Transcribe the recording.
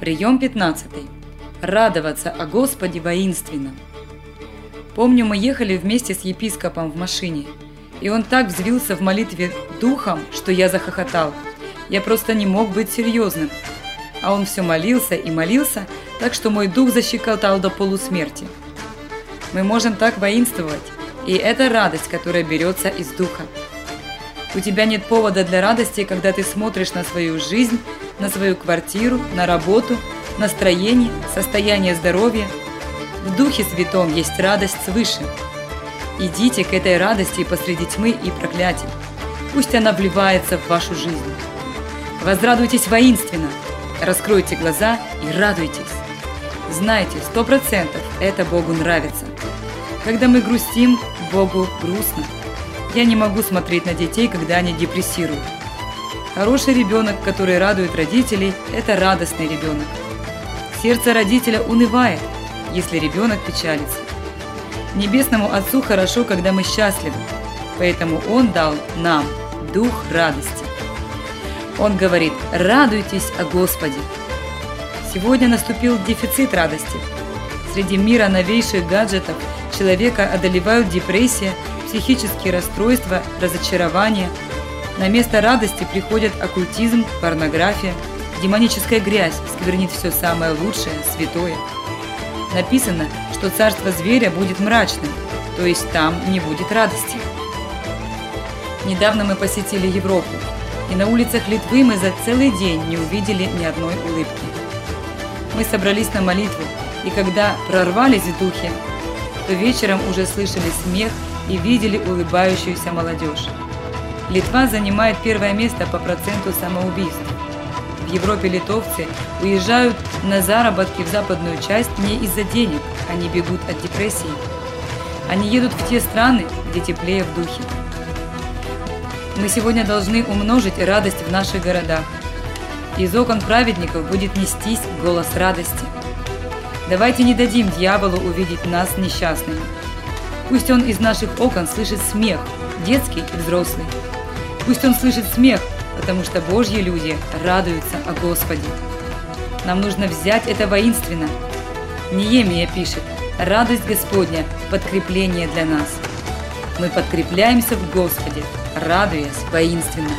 Прием 15. Радоваться о Господе воинственно. Помню, мы ехали вместе с епископом в машине, и он так взвился в молитве духом, что я захохотал. Я просто не мог быть серьезным. А он все молился и молился, так что мой дух защекотал до полусмерти. Мы можем так воинствовать, и это радость, которая берется из духа. У тебя нет повода для радости, когда ты смотришь на свою жизнь, на свою квартиру, на работу, настроение, состояние здоровья. В Духе Святом есть радость свыше. Идите к этой радости посреди тьмы и проклятий. Пусть она вливается в вашу жизнь. Возрадуйтесь воинственно, раскройте глаза и радуйтесь. Знайте, сто процентов это Богу нравится. Когда мы грустим, Богу грустно. Я не могу смотреть на детей, когда они депрессируют. Хороший ребенок, который радует родителей, это радостный ребенок. Сердце родителя унывает, если ребенок печалится. Небесному Отцу хорошо, когда мы счастливы, поэтому Он дал нам дух радости. Он говорит «радуйтесь о Господе». Сегодня наступил дефицит радости. Среди мира новейших гаджетов человека одолевают депрессия, психические расстройства, разочарование. На место радости приходят оккультизм, порнография, демоническая грязь сквернит все самое лучшее, святое. Написано, что царство зверя будет мрачным, то есть там не будет радости. Недавно мы посетили Европу, и на улицах Литвы мы за целый день не увидели ни одной улыбки. Мы собрались на молитву, и когда прорвались в духе, то вечером уже слышали смех и видели улыбающуюся молодежь. Литва занимает первое место по проценту самоубийств. В Европе литовцы уезжают на заработки в западную часть не из-за денег, они бегут от депрессии. Они едут в те страны, где теплее в духе. Мы сегодня должны умножить радость в наших городах. Из окон праведников будет нестись голос радости. Давайте не дадим дьяволу увидеть нас несчастными. Пусть он из наших окон слышит смех, детский и взрослый. Пусть он слышит смех, потому что Божьи люди радуются о Господе. Нам нужно взять это воинственно. Неемия пишет, радость Господня – подкрепление для нас. Мы подкрепляемся в Господе, радуясь воинственно.